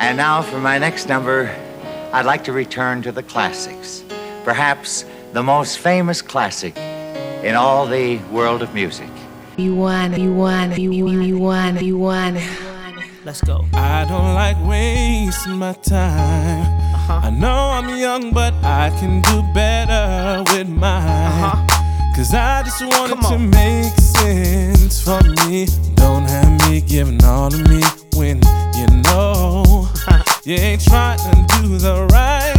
And now for my next number, I'd like to return to the classics. Perhaps the most famous classic in all the world of music. You want, you want, you, you, you want, you want. Let's go. I don't like wasting my time. Uh-huh. I know I'm young, but I can do better with mine. Uh-huh. Cause I just wanted to make sense for me. Don't have me giving all of me when you know you ain't trying to do the right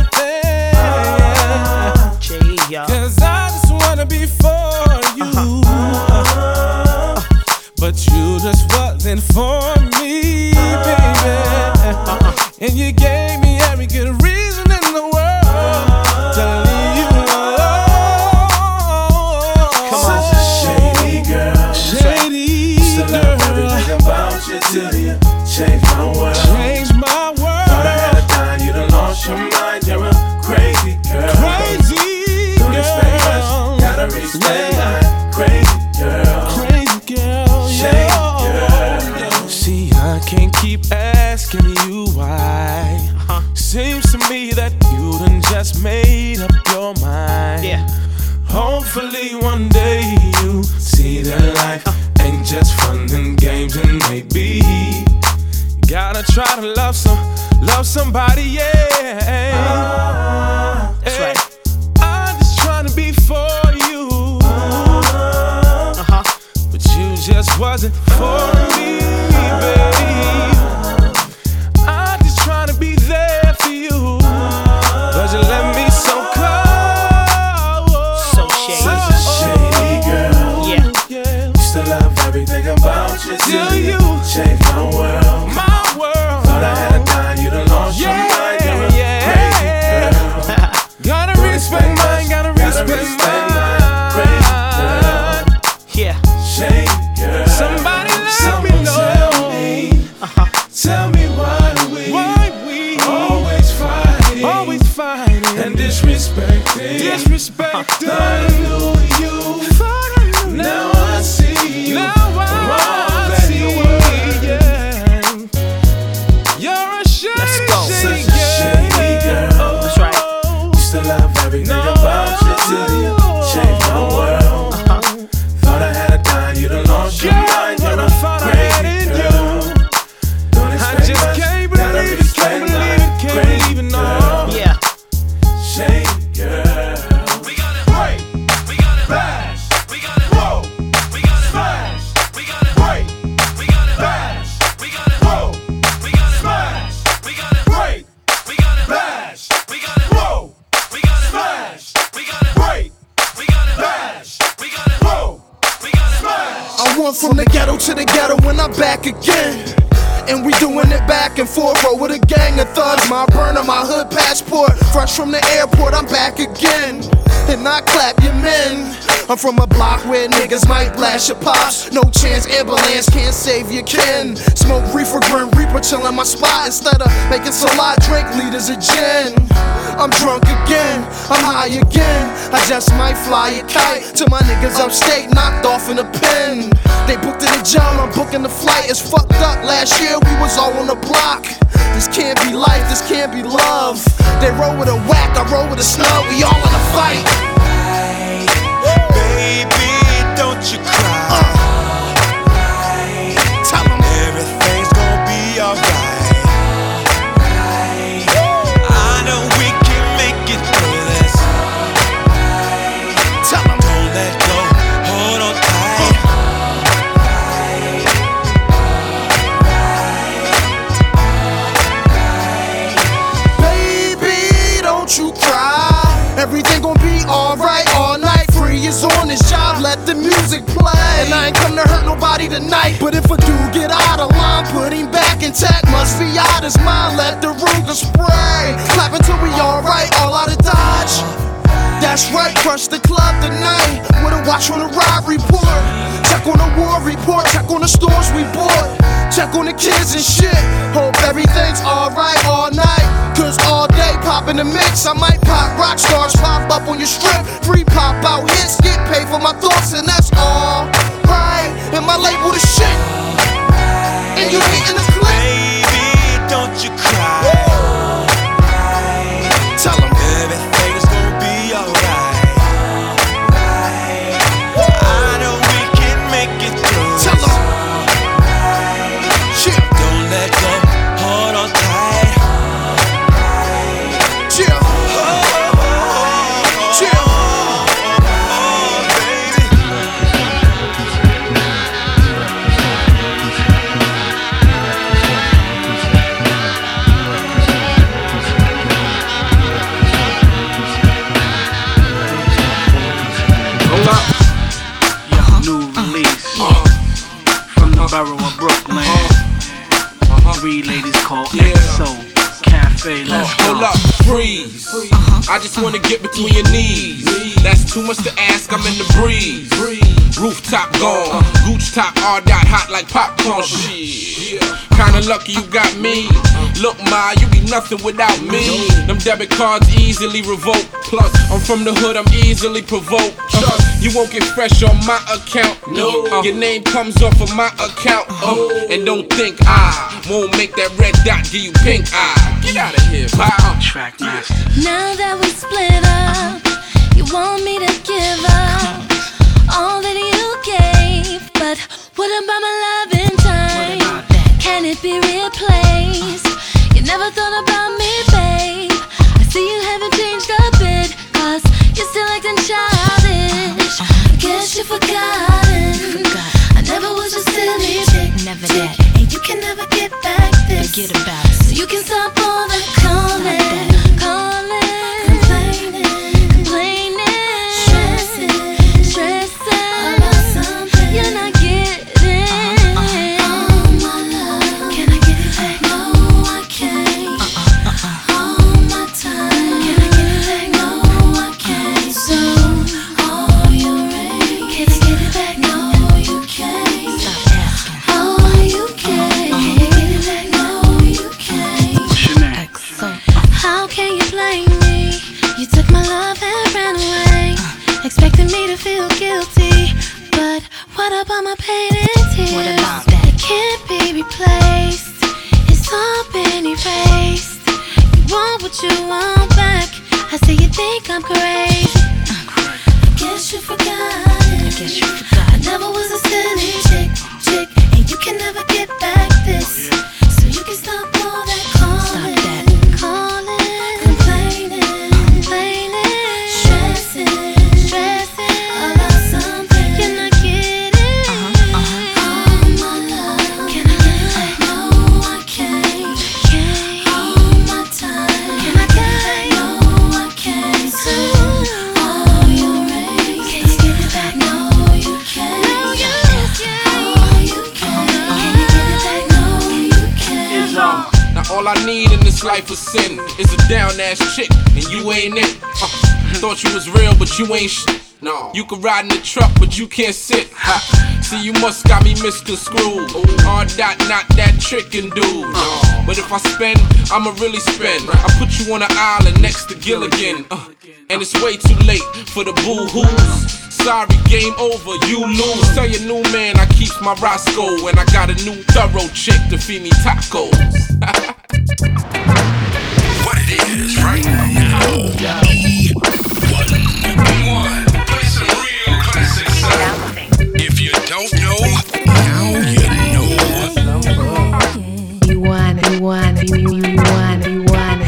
try to love some, love somebody, yeah. That's Hey, right. Just wasn't for me, disrespecting? disrespecting. Thought I knew you, Thought I knew. now I see you. Now For all I see, you were. yeah. You're a shady, Let's go. shady Such a shady girl. That's right. Oh, Still love everything No. about I'm from a block where niggas might blast your pops. No chance, ambulance can't save your kin. Smoke reefer, grim reaper, chillin' my spot. Instead of making salad, drink liters of gin. I'm drunk again, I'm high again. I just might fly a kite to my niggas upstate, knocked off in a pen. They booked in a job, I'm booking the flight. It's fucked up. Last year we was all on the block. This can't be life, this can't be love. They roll with a whack, I roll with a snub. We all in a fight. You That's right, crush the club tonight. With a watch on the ride report. Check on the war report, check on the stores we bought. Check on the kids and shit. Hope everything's alright all night. Cause all day pop in the mix. I might pop rock stars, pop up on your strip. Free pop out hits, get paid for my thoughts, and that's all right. And my label the shit. And you hating the Brooklyn. Uh-huh. Uh-huh. Three ladies called yeah. XO. Cafe, uh, let's Hold up, freeze. I just wanna get between your knees. That's too much to ask, I'm in the breeze. Rooftop gone, gooch top, all dot hot like popcorn. Uh-huh. Shit. Kinda lucky you got me. Look, ma, you be nothing without me. Them debit cards easily revoke. Plus, I'm from the hood, I'm easily provoked. Trust, you won't get fresh on my account. No, your name comes off of my account. Uh, and don't think I won't make that red dot give you pink eye. Get out of here, pal. Track master. Now that we split up, you want me to give up all that you gave. But what about my love in time? Can it be replaced? Never thought about me, what about my pain and tears? That? It can't be replaced. It's all been erased. You want what you want back. I see you think I'm crazy. I uh-huh. guess you forgot. I guess you forgot. I never was a silly chick, chick, and you can never get back this. Oh, so you can stop life of sin is a down ass chick, and you ain't it. Uh, thought you was real, but you ain't sh. No, you can ride in the truck, but you can't sit. Ha. See, you must got me misconstrued. Hard dot, not that trickin' dude. No. But if I spend, I'ma really spend. I put you on an island next to Gilligan. Uh, and it's way too late for the boo hoos. Sorry, game over, you lose. Tell your new man I keeps my Roscoe, and I got a new thorough chick to feed me tacos. What it is right now. E1. Play some real classics. If you don't know, now you know. You want it, you want you, you, you want you want.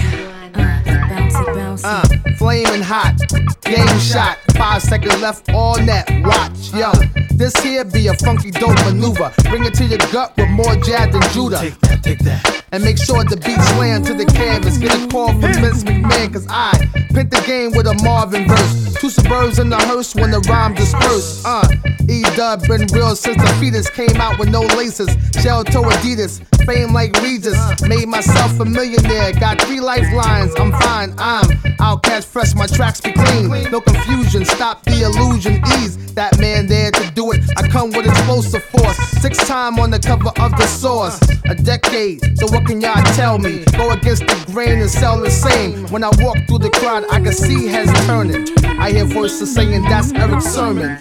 Uh, flaming hot, game shot, five seconds left, all net. Watch, yo, this here be a funky dope maneuver. Bring it to your gut with more jab than Judah. Take that, take that. And make sure the beat slam to the canvas. Get a call from Vince McMahon, cause I pent the game with a Marvin verse. Two suburbs in the hearse when the rhyme disperse. Uh, E Dub been real since the fetus came out with no laces. Shell toe Adidas, fame like Regis. Made myself a millionaire, got three lifelines. I'm fine, I'm OutKast fresh, my tracks be clean. No confusion, stop the illusion, ease. That man there to do it. I come with explosive force. Six time on the cover of the source. A decade, so what can y'all tell me? Go against the grain and sell the same. When I walk through the crowd, I can see heads turning. I hear voices saying that's Eric Sermon.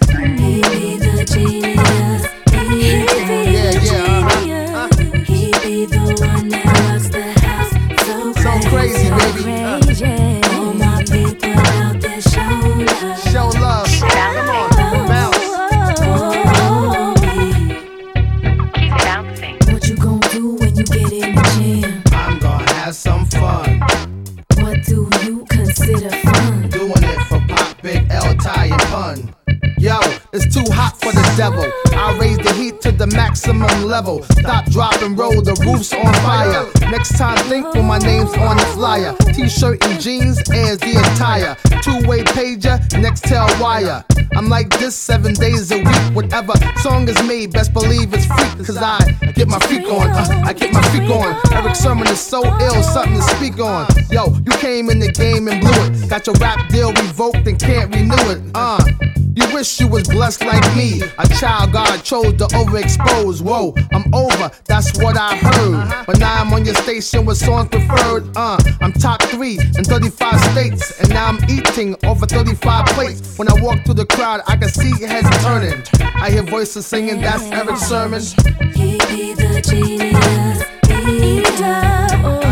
Yo, it's too hot for the devil. I raise the heat to the maximum level. Stop, drop, and roll, the roof's on fire. Next time, think when my name's on the flyer. T shirt and jeans, as the attire. Two way pager, next tail wire. I'm like this seven days a week. Whatever song is made, best believe it's freak. Cause I get my freak on. Uh, I get my freak on. Eric Sermon is so ill, something to speak on. Yo, you came in the game and blew it. Got your rap deal revoked and can't renew it. Uh. Wish you was blessed like me. A child God chose to overexpose. Whoa, I'm over, that's what I heard. But now I'm on your station with songs preferred. Uh, I'm top three in 35 states. And now I'm eating over 35 plates. When I walk through the crowd, I can see heads turning. I hear voices singing, that's Eric Sermon. He be the genius leader.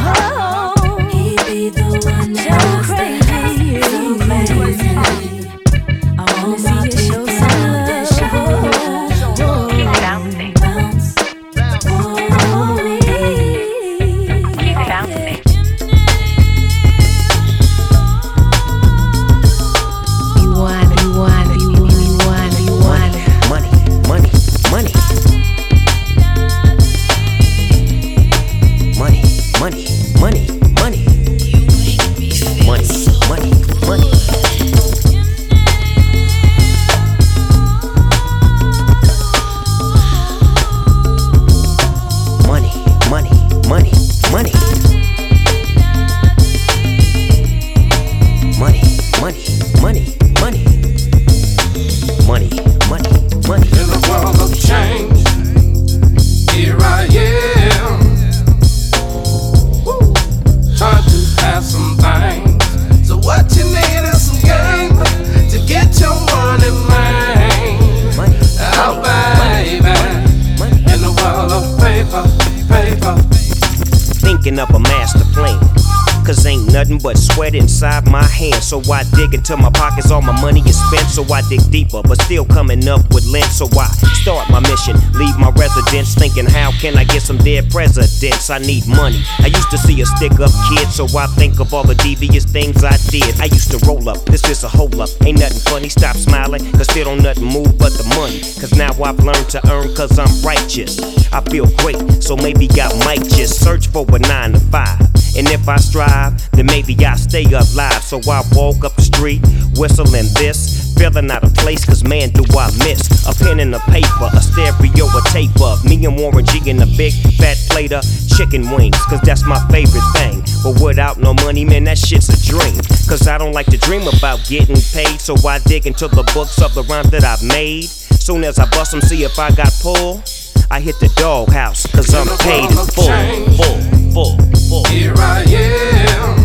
Sweat inside my hands. So I dig into my pockets, all my money is spent. So I dig deeper, but still coming up with lint. So I start my mission, leave my residence, thinking, how can I get some dead presidents? I need money. I used to see a stick up kid, so I think of all the devious things I did. I used to roll up, this is a hole up. Ain't nothing funny, stop smiling, cause still don't nothing move but the money. Cause now I've learned to earn, cause I'm righteous. I feel great, so maybe I might just search for a nine to five. And if I strive, then maybe I stay alive. So I walk up the street, whistling this, feeling out of place, cause man, do I miss a pen and a paper, a stereo, a tape of me and Warren G in a big fat plate of chicken wings, cause that's my favorite thing. But without no money, man, that shit's a dream. Cause I don't like to dream about getting paid, so I dig into the books of the rhymes that I've made. Soon as I bust them, see if I got pull. I hit the doghouse, cause I'm paid in full, full, full, full. Here I am.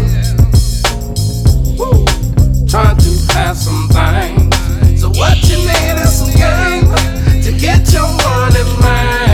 Trying to have some things. So what you need is some game to get your money, man.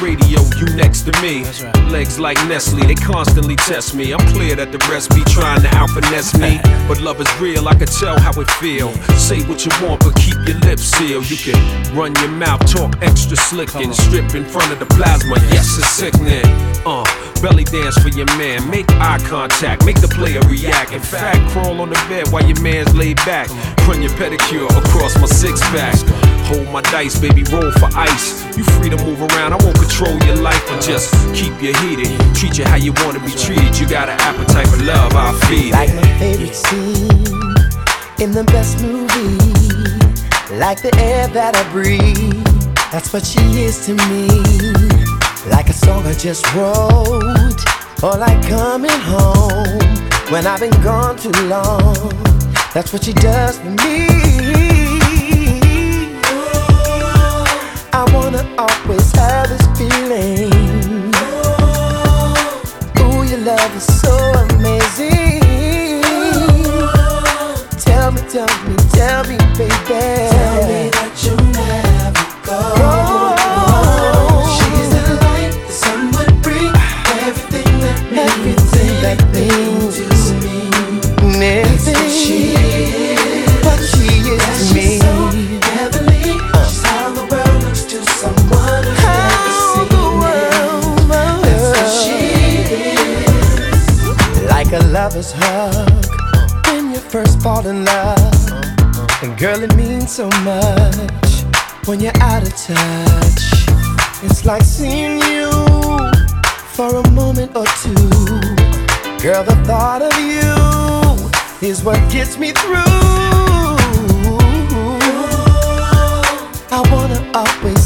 Radio, you next to me. Legs like Nestle, they constantly test me. I'm clear that the rest be trying to out finesse me. But love is real, I can tell how it feel. Say what you want, but keep your lips sealed. You can run your mouth, talk extra slick, and strip in front of the plasma. Yes, it's sickening. Uh, belly dance for your man. Make eye contact, make the player react. In fact, crawl on the bed while your man's laid back. Run your pedicure across my six pack. Hold my dice, baby, roll for ice. You free to move around, I won't control your life, but just keep you heated. Treat you how you wanna be treated. You got an appetite for love, I'll feed Like my favorite scene in the best movie. Like the air that I breathe. That's what she is to me. Like a song I just wrote. Or like coming home when I've been gone too long. That's what she does for me. gonna always have this feeling. Ooh, your love is so amazing. Tell me, tell me, tell me, baby. Tell me lover's hug when you first fall in love. And girl, it means so much when you're out of touch. It's like seeing you for a moment or two. Girl, the thought of you is what gets me through. I wanna always